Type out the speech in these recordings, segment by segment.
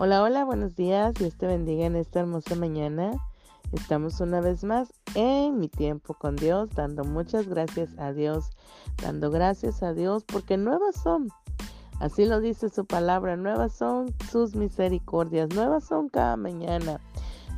Hola, hola, buenos días. Dios te bendiga en esta hermosa mañana. Estamos una vez más en mi tiempo con Dios, dando muchas gracias a Dios, dando gracias a Dios porque nuevas son. Así lo dice su palabra, nuevas son sus misericordias, nuevas son cada mañana,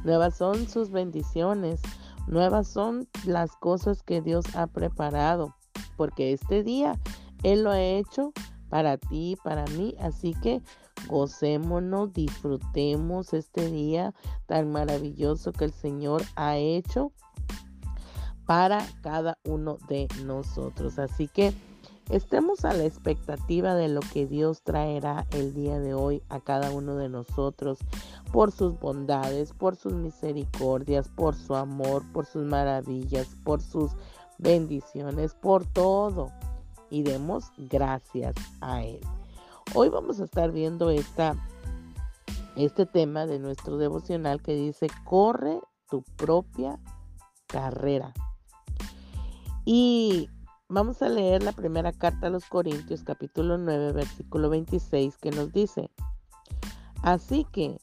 nuevas son sus bendiciones, nuevas son las cosas que Dios ha preparado, porque este día Él lo ha hecho para ti, para mí, así que Gocémonos, disfrutemos este día tan maravilloso que el Señor ha hecho para cada uno de nosotros. Así que estemos a la expectativa de lo que Dios traerá el día de hoy a cada uno de nosotros por sus bondades, por sus misericordias, por su amor, por sus maravillas, por sus bendiciones, por todo. Y demos gracias a Él. Hoy vamos a estar viendo esta, este tema de nuestro devocional que dice, corre tu propia carrera. Y vamos a leer la primera carta a los Corintios, capítulo 9, versículo 26, que nos dice, así que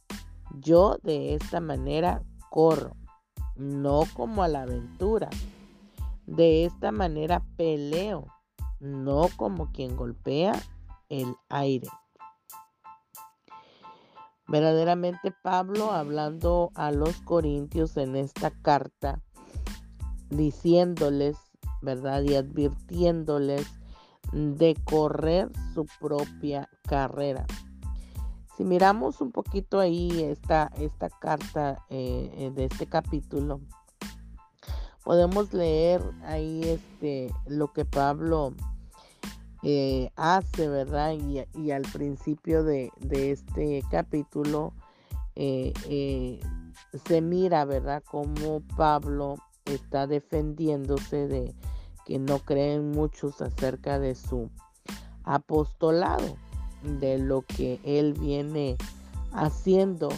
yo de esta manera corro, no como a la aventura. De esta manera peleo, no como quien golpea el aire. Verdaderamente Pablo hablando a los corintios en esta carta, diciéndoles, ¿verdad? Y advirtiéndoles de correr su propia carrera. Si miramos un poquito ahí esta, esta carta eh, eh, de este capítulo, podemos leer ahí este, lo que Pablo eh, hace, ¿verdad? Y, al principio de, este capítulo eh, eh, se mira, ¿verdad? Cómo Pablo está defendiéndose de que no creen muchos acerca de su apostolado, de lo que él viene haciendo.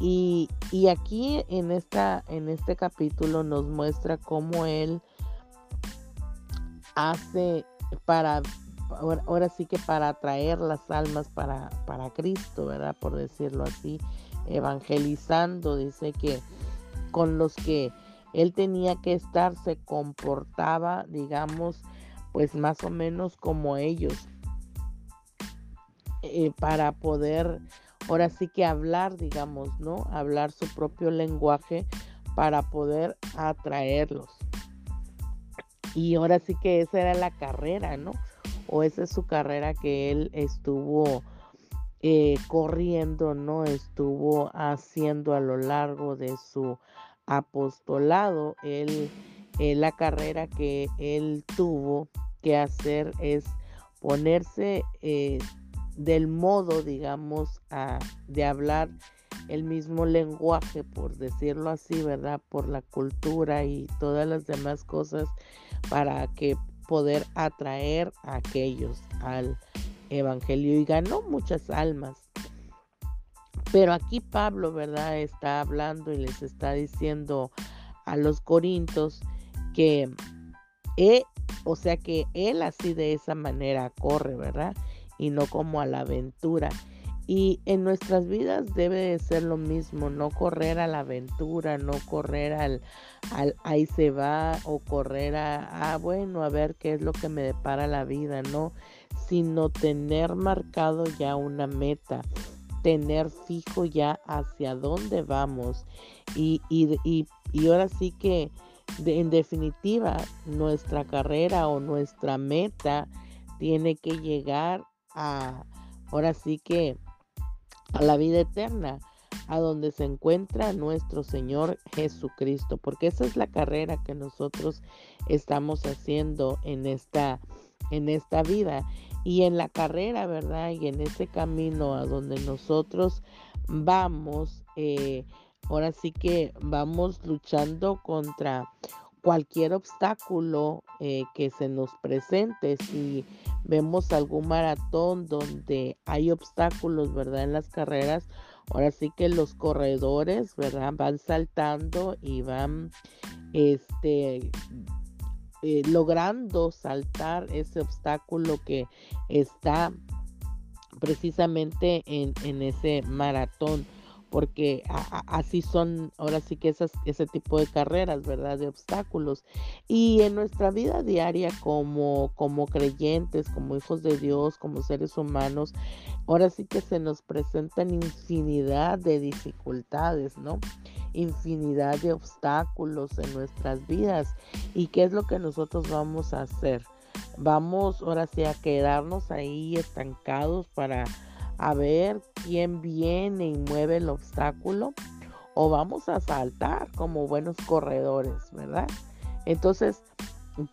Y, y, aquí en, esta, en este capítulo nos muestra cómo él hace para ahora, sí que para atraer las almas para, para Cristo, ¿verdad? Por decirlo así, evangelizando, dice que con los que él tenía que estar se comportaba, digamos, pues más o menos como ellos, eh, para poder, ahora sí que hablar, digamos, ¿no? Hablar su propio lenguaje para poder atraerlos. Y ahora sí que esa era la carrera, ¿no? o esa es su carrera que él estuvo eh, corriendo, ¿no? Estuvo haciendo a lo largo de su apostolado. Él, eh, la carrera que él tuvo que hacer es ponerse eh, del modo, digamos, de hablar el mismo lenguaje, por decirlo así, ¿verdad? Por la cultura y todas las demás cosas para que poder atraer a aquellos al Evangelio y ganó muchas almas. Pero aquí Pablo, ¿verdad? Está hablando y les está diciendo a los corintios que, él, o sea que él así de esa manera corre, ¿verdad? Y no como a la aventura. Y en nuestras vidas debe de ser lo mismo, no correr a la aventura, no correr al, al ahí se va o correr a, ah, bueno, a ver qué es lo que me depara la vida, no, sino tener marcado ya una meta, tener fijo ya hacia dónde vamos. Y, y, y, ahora sí que, en definitiva, nuestra carrera o nuestra meta tiene que llegar ahora sí que, a la vida eterna, a donde se encuentra nuestro Señor Jesucristo, porque esa es la carrera que nosotros estamos haciendo en esta en esta vida y en la carrera, ¿verdad? Y en ese camino a donde nosotros vamos, eh, ahora sí que vamos luchando contra cualquier obstáculo eh, que se nos presente. Si vemos algún maratón donde hay obstáculos, ¿verdad? En las carreras, ahora sí que los corredores, ¿verdad? Van saltando y van, este, eh, logrando saltar ese obstáculo que está precisamente en, en ese maratón porque así son ahora sí que esas, ese tipo de carreras, ¿verdad? De obstáculos. Y en nuestra vida diaria como, como creyentes, como hijos de Dios, como seres humanos, ahora sí que se nos presentan infinidad de dificultades, ¿no? Infinidad de obstáculos en nuestras vidas. ¿Y qué es lo que nosotros vamos a hacer? Vamos ahora sí a quedarnos ahí estancados para a ver quién viene y mueve el obstáculo o vamos a saltar como buenos corredores, ¿verdad? Entonces,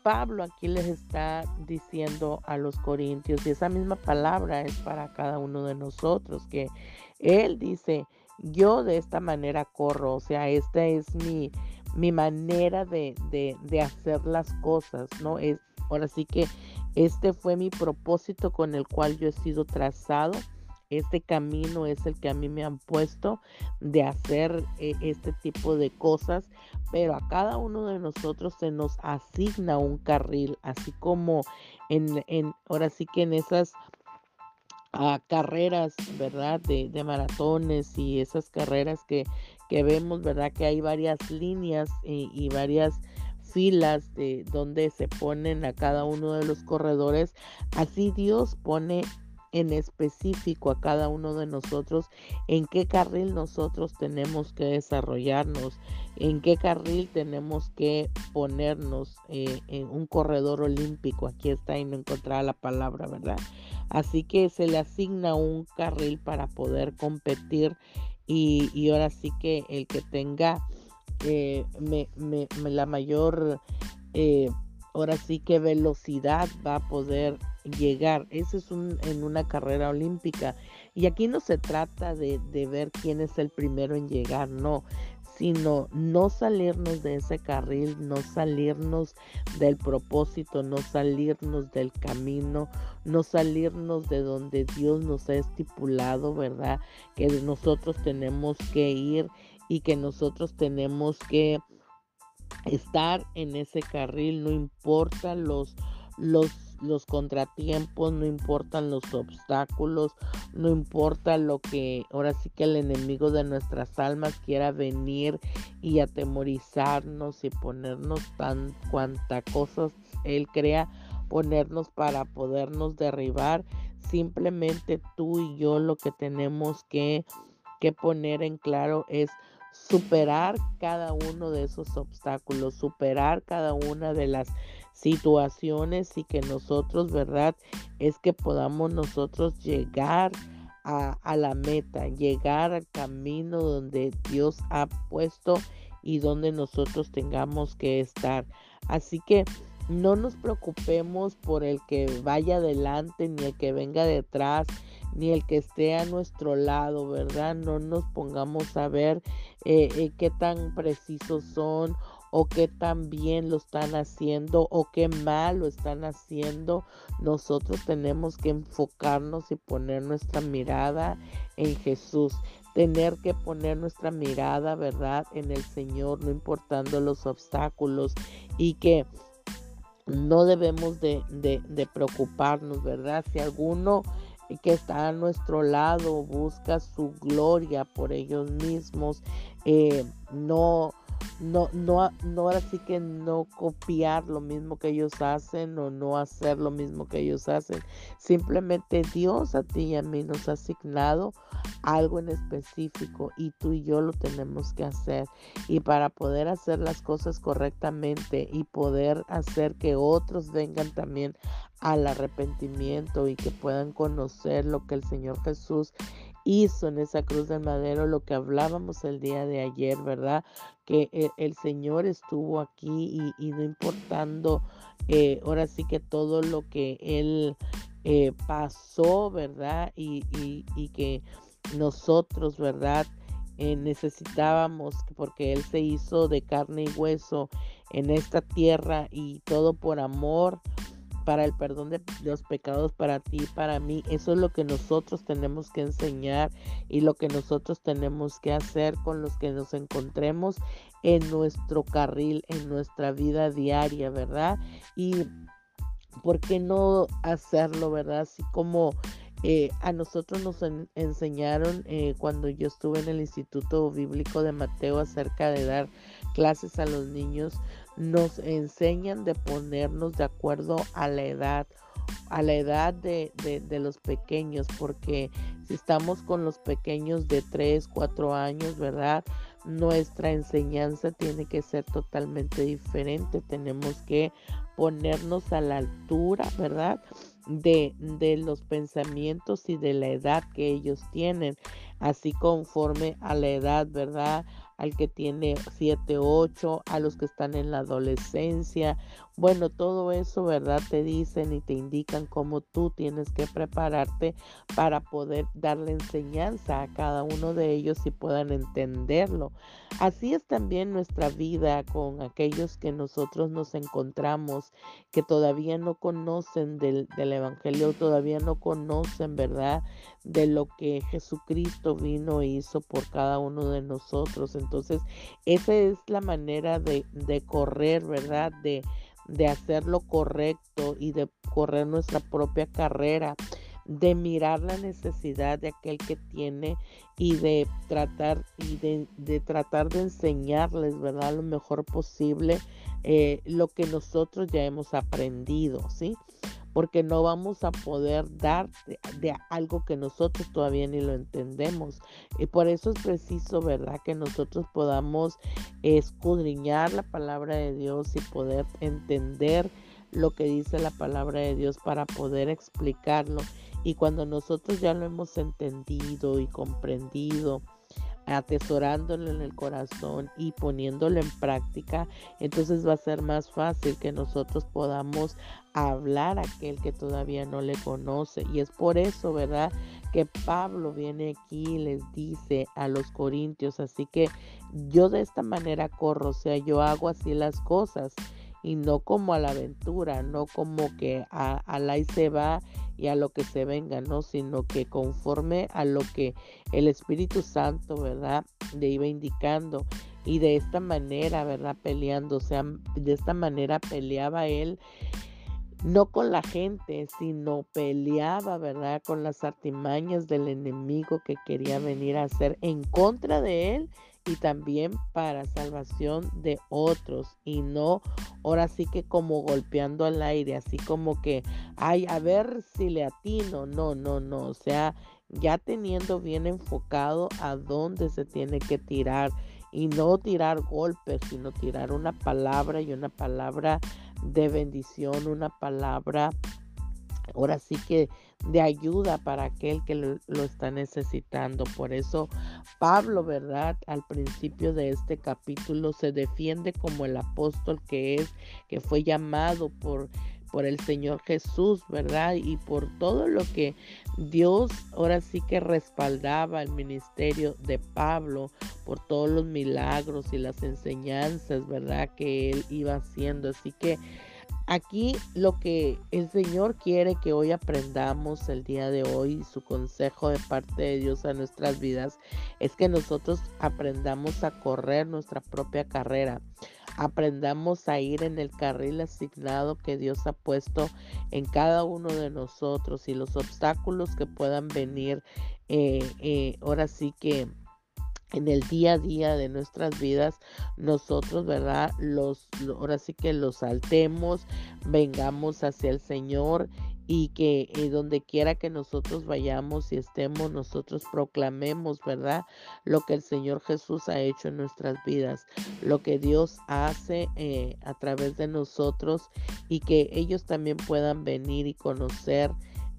Pablo aquí les está diciendo a los corintios, y esa misma palabra es para cada uno de nosotros, que él dice, yo de esta manera corro, o sea, esta es mi, mi manera de, de, de hacer las cosas, ¿no? Es, ahora sí que este fue mi propósito con el cual yo he sido trazado este camino es el que a mí me han puesto de hacer eh, este tipo de cosas, pero a cada uno de nosotros se nos asigna un carril, así como en, en ahora sí que en esas ah, carreras, ¿verdad? De, de, maratones y esas carreras que, que, vemos, ¿verdad? Que hay varias líneas y, y varias filas de donde se ponen a cada uno de los corredores, así Dios pone en específico a cada uno de nosotros en qué carril nosotros tenemos que desarrollarnos, en qué carril tenemos que ponernos eh, en un corredor olímpico. Aquí está y no encontraba la palabra, ¿verdad? Así que se le asigna un carril para poder competir y, ahora sí que el que tenga eh, la mayor, eh, ahora sí que velocidad va a poder llegar. Eso es un, en una carrera olímpica. Y aquí no se trata de, de ver quién es el primero en llegar, no sino no salirnos de ese carril, no salirnos del propósito, no salirnos del camino, no salirnos de donde Dios nos ha estipulado, ¿verdad? Que nosotros tenemos que ir y que nosotros tenemos que estar en ese carril, no importa los los los contratiempos, no importan los obstáculos, no importa lo que ahora sí que el enemigo de nuestras almas quiera venir y atemorizarnos y ponernos tan cuanta cosas él crea ponernos para podernos derribar. Simplemente tú y yo lo que tenemos que, que poner en claro es superar cada uno de esos obstáculos, superar cada una de las situaciones y que nosotros, ¿verdad? Es que podamos nosotros llegar a, a, la meta, llegar al camino donde Dios ha puesto y donde nosotros tengamos que estar. Así que no nos preocupemos por el que vaya adelante ni el que venga detrás ni el que esté a nuestro lado, ¿verdad? No nos pongamos a ver eh, eh, qué tan precisos son o qué tan bien lo están haciendo o qué mal lo están haciendo. Nosotros tenemos que enfocarnos y poner nuestra mirada en Jesús. Tener que poner nuestra mirada, ¿verdad? En el Señor, no importando los obstáculos y que no debemos de, preocuparnos, ¿verdad? Si alguno que está a nuestro lado busca su gloria por ellos mismos, eh, no no, no, no ahora sí que no copiar lo mismo que ellos hacen o no hacer lo mismo que ellos hacen. Simplemente Dios a ti y a mí nos ha asignado algo en específico y tú y yo lo tenemos que hacer. Y para poder hacer las cosas correctamente y poder hacer que otros vengan también al arrepentimiento y que puedan conocer lo que el Señor Jesús hizo en esa cruz de madero, lo que hablábamos el día de ayer, ¿verdad? Que el, Señor estuvo aquí y, no importando, eh, ahora sí que todo lo que Él eh, pasó, ¿verdad? Y, y, que nosotros, ¿verdad? Eh, necesitábamos, porque Él se hizo de carne y hueso en esta tierra y todo por amor para el perdón de los pecados para ti y para mí. Eso es lo que nosotros tenemos que enseñar y lo que nosotros tenemos que hacer con los que nos encontremos en nuestro carril, en nuestra vida diaria, ¿verdad? Y ¿por qué no hacerlo, verdad? Así como Eh, a nosotros nos enseñaron eh, cuando yo estuve en el Instituto Bíblico de Mateo acerca de dar clases a los niños, nos enseñan de ponernos de acuerdo a la edad a la edad de, de, los pequeños, porque si estamos con los pequeños de 3, 4 años, ¿verdad? Nuestra enseñanza tiene que ser totalmente diferente. Tenemos que ponernos a la altura, ¿verdad? De, de, los pensamientos y de la edad que ellos tienen, así conforme a la edad, ¿verdad? Al que tiene 7, 8, a los que están en la adolescencia. Bueno, todo eso, ¿verdad? Te dicen y te indican cómo tú tienes que prepararte para poder darle enseñanza a cada uno de ellos y puedan entenderlo. Así es también nuestra vida con aquellos que nosotros nos encontramos, que todavía no conocen del, del Evangelio, todavía no conocen, ¿verdad? De lo que Jesucristo vino e hizo por cada uno de nosotros. Entonces, esa es la manera de, correr, ¿verdad? De, de hacer lo correcto y de correr nuestra propia carrera de mirar la necesidad de aquel que tiene y de tratar y de, tratar de enseñarles, ¿verdad? Lo mejor posible eh, lo que nosotros ya hemos aprendido, ¿sí? Porque no vamos a poder dar de, algo que nosotros todavía ni lo entendemos. Y por eso es preciso, ¿verdad?, que nosotros podamos escudriñar la palabra de Dios y poder entender lo que dice la palabra de Dios para poder explicarlo. Y cuando nosotros ya lo hemos entendido y comprendido, atesorándolo en el corazón y poniéndolo en práctica, entonces va a ser más fácil que nosotros podamos hablar a aquel que todavía no le conoce. Y es por eso, ¿verdad? Que Pablo viene aquí y les dice a los corintios, así que yo de esta manera corro, o sea, yo hago así las cosas y no como a la aventura, no como que a, la y se va y a lo que se venga, ¿no? Sino que conforme a lo que el Espíritu Santo, ¿verdad? Le iba indicando. Y de esta manera, ¿verdad? Peleando, o sea, de esta manera peleaba él no con la gente, sino peleaba, ¿verdad? Con las artimañas del enemigo que quería venir a hacer en contra de él y también para salvación de otros y no ahora sí que como golpeando al aire, así como que, ay, a ver si le atino, no, no, no, o sea, ya teniendo bien enfocado a dónde se tiene que tirar y no tirar golpes, sino tirar una palabra y una palabra de bendición, una palabra ahora sí que de ayuda para aquel que lo, está necesitando. Por eso Pablo, ¿verdad? Al principio de este capítulo se defiende como el apóstol que es, que fue llamado por por el Señor Jesús, ¿verdad? Y por todo lo que Dios ahora sí que respaldaba el ministerio de Pablo, por todos los milagros y las enseñanzas, ¿verdad? Que él iba haciendo. Así que Aquí lo que el Señor quiere que hoy aprendamos el día de hoy, su consejo de parte de Dios a nuestras vidas, es que nosotros aprendamos a correr nuestra propia carrera, aprendamos a ir en el carril asignado que Dios ha puesto en cada uno de nosotros y los obstáculos que puedan venir, eh, eh, ahora sí que en el día a día de nuestras vidas, nosotros, ¿verdad? Los, ahora sí que los saltemos, vengamos hacia el Señor y que eh, donde quiera que nosotros vayamos y estemos, nosotros proclamemos, ¿verdad? Lo que el Señor Jesús ha hecho en nuestras vidas, lo que Dios hace eh, a través de nosotros y que ellos también puedan venir y conocer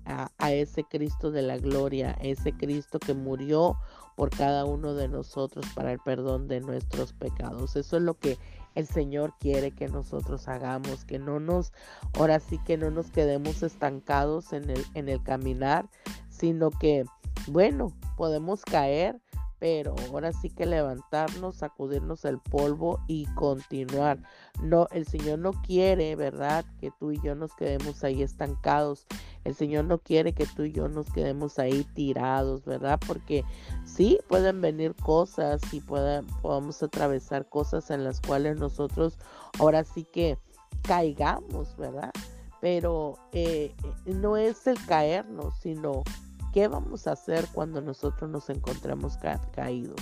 a, a ese Cristo de la gloria, ese Cristo que murió por cada uno de nosotros para el perdón de nuestros pecados. Eso es lo que el Señor quiere que nosotros hagamos, que no nos, ahora sí que no nos quedemos estancados en el, en el caminar, sino que, bueno, podemos caer, pero ahora sí que levantarnos, sacudirnos el polvo y continuar. No, el Señor no quiere, ¿verdad? Que tú y yo nos quedemos ahí estancados. El Señor no quiere que tú y yo nos quedemos ahí tirados, ¿verdad? Porque sí pueden venir cosas y pueden, podemos atravesar cosas en las cuales nosotros ahora sí que caigamos, ¿verdad? Pero eh, no es el caernos, sino qué vamos a hacer cuando nosotros nos encontremos caídos?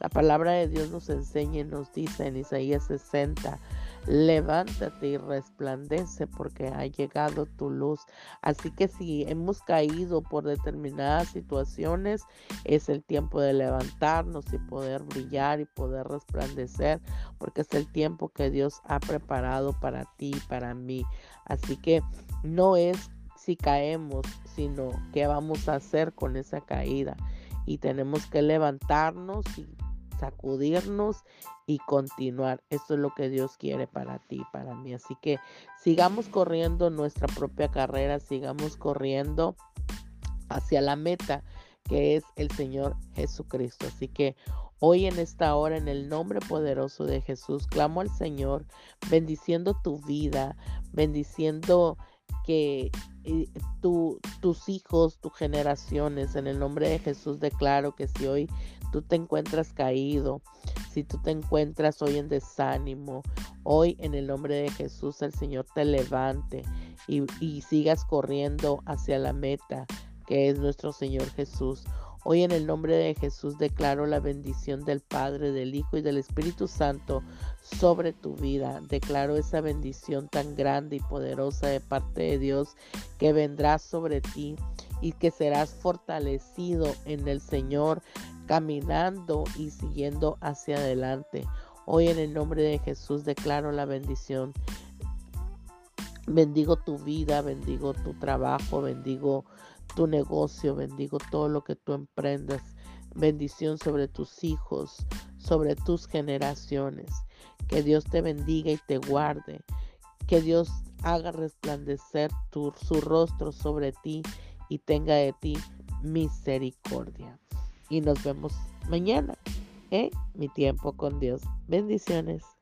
La palabra de Dios nos enseña y nos dice en Isaías 60, levántate y resplandece porque ha llegado tu luz. Así que si hemos caído por determinadas situaciones, es el tiempo de levantarnos y poder brillar y poder resplandecer, porque es el tiempo que Dios ha preparado para ti y para mí. Así que no es si caemos, sino qué vamos a hacer con esa caída. Y tenemos que levantarnos y sacudirnos y continuar. Esto es lo que Dios quiere para ti, para mí. Así que sigamos corriendo nuestra propia carrera, sigamos corriendo hacia la meta que es el Señor Jesucristo. Así que hoy en esta hora, en el nombre poderoso de Jesús, clamo al Señor, bendiciendo tu vida, bendiciendo que eh, tus hijos, tus generaciones, en el nombre de Jesús declaro que si hoy tú te encuentras caído, si tú te encuentras hoy en desánimo, hoy en el nombre de Jesús el Señor te levante y, y sigas corriendo hacia la meta que es nuestro Señor Jesús. Hoy en el nombre de Jesús declaro la bendición del Padre, del Hijo y del Espíritu Santo sobre tu vida. Declaro esa bendición tan grande y poderosa de parte de Dios que vendrá sobre ti y que serás fortalecido en el Señor, caminando y siguiendo hacia adelante. Hoy en el nombre de Jesús declaro la bendición. Bendigo tu vida, bendigo tu trabajo, bendigo tu negocio, bendigo todo lo que tú emprendas. Bendición sobre tus hijos, sobre tus generaciones. Que Dios te bendiga y te guarde. Que Dios haga resplandecer tu, su rostro sobre ti y tenga de ti misericordia. Y nos vemos mañana, ¿eh? Mi tiempo con Dios. Bendiciones.